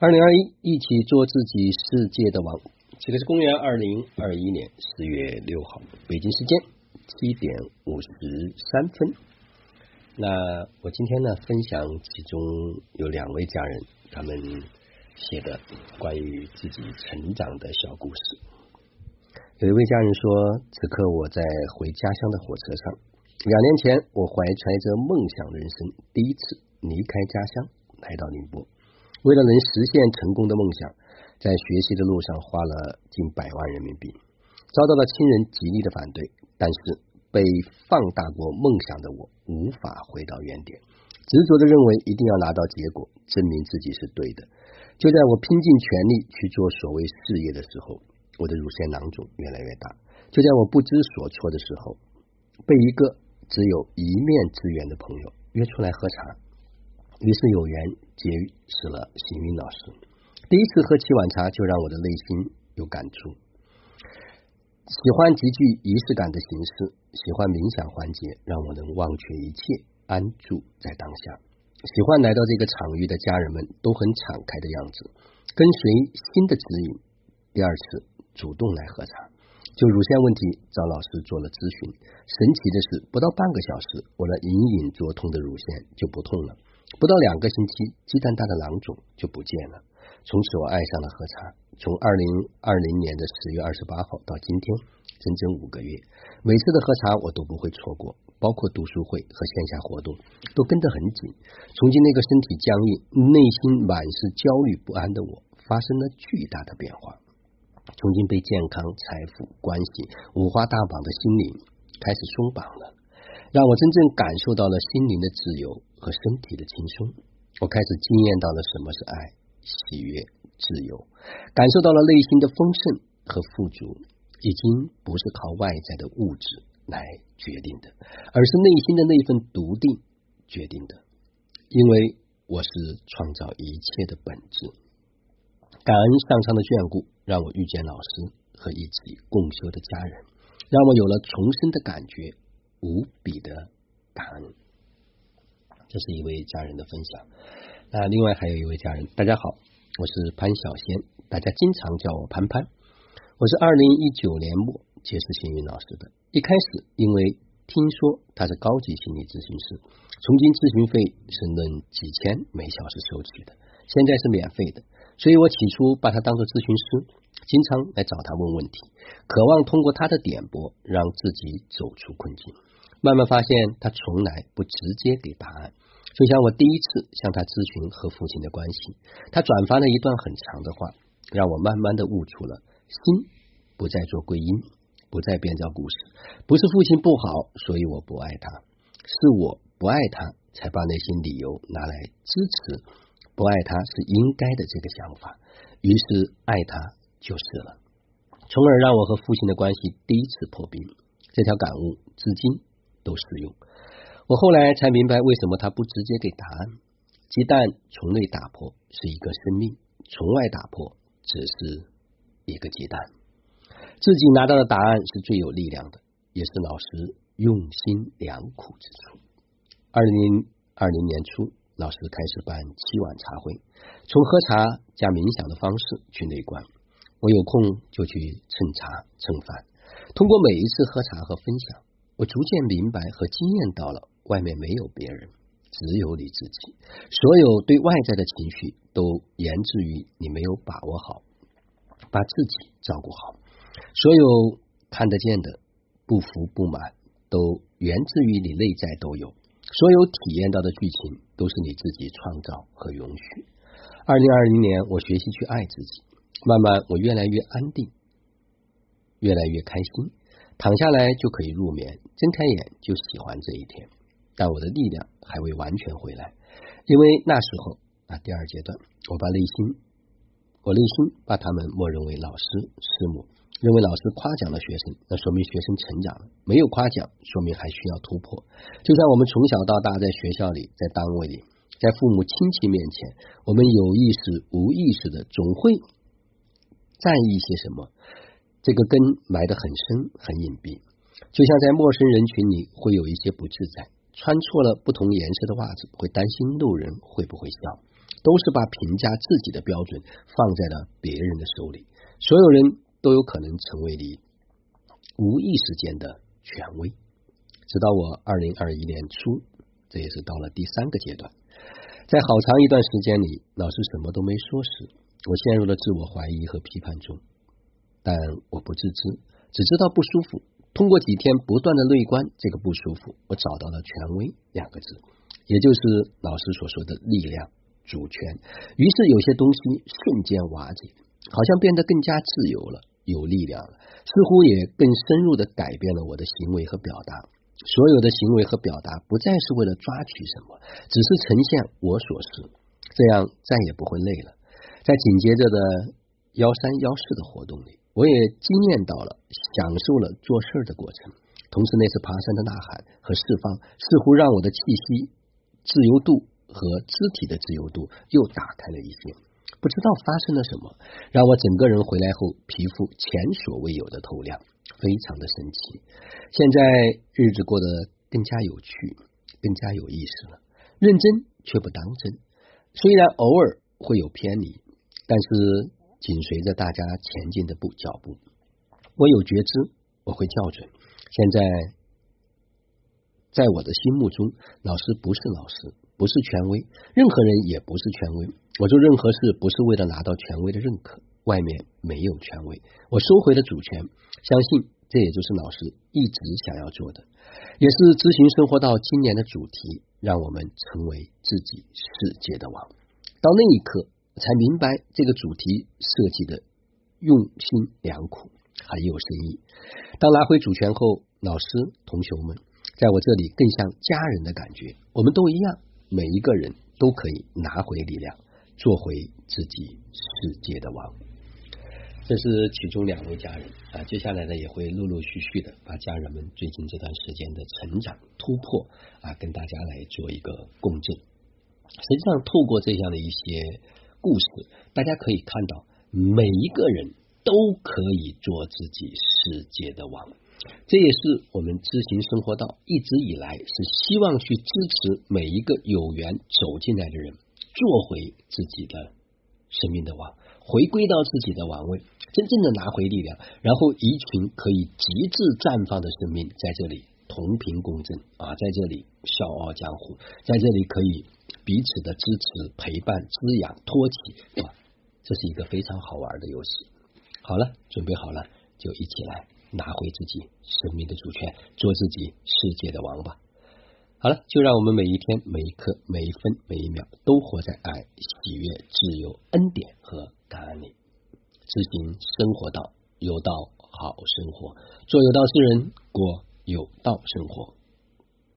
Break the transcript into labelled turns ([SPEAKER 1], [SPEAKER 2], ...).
[SPEAKER 1] 二零二一，一起做自己世界的王。这个是公元二零二一年十月六号，北京时间七点五十三分。那我今天呢，分享其中有两位家人他们写的关于自己成长的小故事。有一位家人说：“此刻我在回家乡的火车上，两年前我怀揣着梦想人生第一次离开家乡，来到宁波。”为了能实现成功的梦想，在学习的路上花了近百万人民币，遭到了亲人极力的反对，但是被放大过梦想的我无法回到原点，执着的认为一定要拿到结果，证明自己是对的。就在我拼尽全力去做所谓事业的时候，我的乳腺囊肿越来越大。就在我不知所措的时候，被一个只有一面之缘的朋友约出来喝茶。于是有缘结识了行云老师，第一次喝七碗茶就让我的内心有感触。喜欢极具仪式感的形式，喜欢冥想环节，让我能忘却一切，安住在当下。喜欢来到这个场域的家人们都很敞开的样子，跟随新的指引。第二次主动来喝茶，就乳腺问题找老师做了咨询。神奇的是，不到半个小时，我那隐隐作痛的乳腺就不痛了。不到两个星期，鸡蛋大的囊肿就不见了。从此，我爱上了喝茶。从二零二零年的十月二十八号到今天，整整五个月，每次的喝茶我都不会错过，包括读书会和线下活动都跟得很紧。从今那个身体僵硬、内心满是焦虑不安的我，发生了巨大的变化。从今被健康、财富、关系五花大绑的心灵开始松绑了。让我真正感受到了心灵的自由和身体的轻松，我开始惊艳到了什么是爱、喜悦、自由，感受到了内心的丰盛和富足，已经不是靠外在的物质来决定的，而是内心的那份笃定决定的。因为我是创造一切的本质。感恩上苍的眷顾，让我遇见老师和一起共修的家人，让我有了重生的感觉。无比的感恩，这是一位家人的分享。那另外还有一位家人，大家好，我是潘小仙，大家经常叫我潘潘。我是二零一九年末结识幸运老师的，一开始因为听说他是高级心理咨询师，从今咨询费是论几千每小时收取的，现在是免费的，所以我起初把他当做咨询师。经常来找他问问题，渴望通过他的点拨让自己走出困境。慢慢发现，他从来不直接给答案。就像我第一次向他咨询和父亲的关系，他转发了一段很长的话，让我慢慢的悟出了心不再做归因，不再编造故事。不是父亲不好，所以我不爱他，是我不爱他，才把那些理由拿来支持不爱他是应该的这个想法。于是爱他。就是了，从而让我和父亲的关系第一次破冰。这条感悟至今都适用。我后来才明白，为什么他不直接给答案。鸡蛋从内打破是一个生命，从外打破只是一个鸡蛋。自己拿到的答案是最有力量的，也是老师用心良苦之处。二零二零年初，老师开始办七晚茶会，从喝茶加冥想的方式去内观。我有空就去蹭茶蹭饭，通过每一次喝茶和分享，我逐渐明白和经验到了，外面没有别人，只有你自己。所有对外在的情绪，都源自于你没有把握好，把自己照顾好。所有看得见的不服不满，都源自于你内在都有。所有体验到的剧情，都是你自己创造和允许。二零二零年，我学习去爱自己。慢慢，我越来越安定，越来越开心，躺下来就可以入眠，睁开眼就喜欢这一天。但我的力量还未完全回来，因为那时候啊，第二阶段，我把内心，我内心把他们默认为老师、师母，认为老师夸奖了学生，那说明学生成长了；没有夸奖，说明还需要突破。就像我们从小到大，在学校里，在单位里，在父母亲戚面前，我们有意识、无意识的，总会。在意些什么？这个根埋得很深，很隐蔽。就像在陌生人群里会有一些不自在，穿错了不同颜色的袜子，会担心路人会不会笑。都是把评价自己的标准放在了别人的手里。所有人都有可能成为你无意识间的权威。直到我二零二一年初，这也是到了第三个阶段，在好长一段时间里，老师什么都没说时，我陷入了自我怀疑和批判中。但我不自知，只知道不舒服。通过几天不断的内观，这个不舒服，我找到了“权威”两个字，也就是老师所说的力量、主权。于是有些东西瞬间瓦解，好像变得更加自由了，有力量了，似乎也更深入的改变了我的行为和表达。所有的行为和表达不再是为了抓取什么，只是呈现我所是，这样再也不会累了。在紧接着的幺三幺四的活动里。我也惊艳到了，享受了做事的过程，同时那次爬山的呐喊和释放，似乎让我的气息、自由度和肢体的自由度又打开了一些。不知道发生了什么，让我整个人回来后皮肤前所未有的透亮，非常的神奇。现在日子过得更加有趣，更加有意思了。认真却不当真，虽然偶尔会有偏离，但是。紧随着大家前进的步脚步，我有觉知，我会校准。现在，在我的心目中，老师不是老师，不是权威，任何人也不是权威。我做任何事不是为了拿到权威的认可，外面没有权威，我收回了主权。相信这也就是老师一直想要做的，也是咨询生活到今年的主题，让我们成为自己世界的王。到那一刻。才明白这个主题设计的用心良苦，很有深意。当拿回主权后，老师、同学们，在我这里更像家人的感觉。我们都一样，每一个人都可以拿回力量，做回自己世界的王。这是其中两位家人啊，接下来呢也会陆陆续续的把家人们最近这段时间的成长突破啊，跟大家来做一个共振。实际上，透过这样的一些。故事，大家可以看到，每一个人都可以做自己世界的王。这也是我们知行生活道一直以来是希望去支持每一个有缘走进来的人，做回自己的生命的王，回归到自己的王位，真正的拿回力量，然后一群可以极致绽放的生命在这里同频共振啊，在这里笑傲江湖，在这里可以。彼此的支持、陪伴、滋养、托起，这是一个非常好玩的游戏。好了，准备好了，就一起来拿回自己生命的主权，做自己世界的王吧。好了，就让我们每一天、每一刻、每一分、每一秒，都活在爱、喜悦、自由、恩典和感恩里。执行生活道，有道好生活，做有道之人，过有道生活。